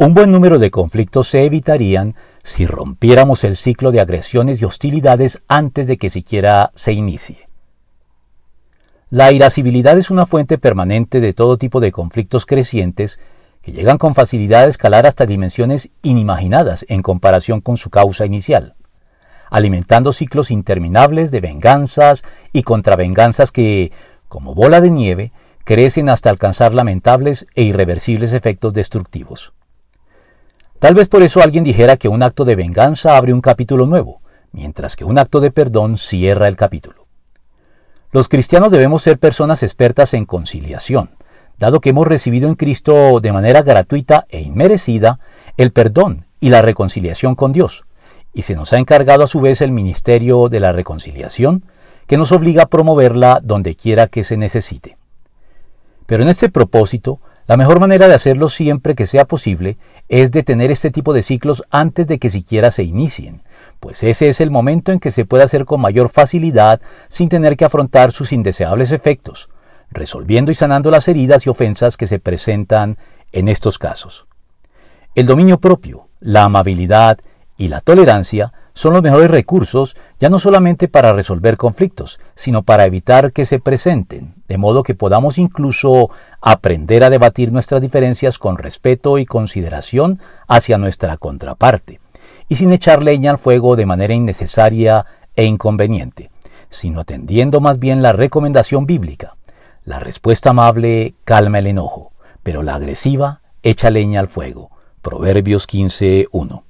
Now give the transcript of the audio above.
Un buen número de conflictos se evitarían si rompiéramos el ciclo de agresiones y hostilidades antes de que siquiera se inicie. La irascibilidad es una fuente permanente de todo tipo de conflictos crecientes que llegan con facilidad a escalar hasta dimensiones inimaginadas en comparación con su causa inicial, alimentando ciclos interminables de venganzas y contravenganzas que, como bola de nieve, crecen hasta alcanzar lamentables e irreversibles efectos destructivos. Tal vez por eso alguien dijera que un acto de venganza abre un capítulo nuevo, mientras que un acto de perdón cierra el capítulo. Los cristianos debemos ser personas expertas en conciliación, dado que hemos recibido en Cristo de manera gratuita e inmerecida el perdón y la reconciliación con Dios, y se nos ha encargado a su vez el ministerio de la reconciliación, que nos obliga a promoverla donde quiera que se necesite. Pero en este propósito, la mejor manera de hacerlo siempre que sea posible es detener este tipo de ciclos antes de que siquiera se inicien, pues ese es el momento en que se puede hacer con mayor facilidad sin tener que afrontar sus indeseables efectos, resolviendo y sanando las heridas y ofensas que se presentan en estos casos. El dominio propio, la amabilidad y la tolerancia son los mejores recursos ya no solamente para resolver conflictos, sino para evitar que se presenten, de modo que podamos incluso aprender a debatir nuestras diferencias con respeto y consideración hacia nuestra contraparte, y sin echar leña al fuego de manera innecesaria e inconveniente, sino atendiendo más bien la recomendación bíblica. La respuesta amable calma el enojo, pero la agresiva echa leña al fuego. Proverbios 15.1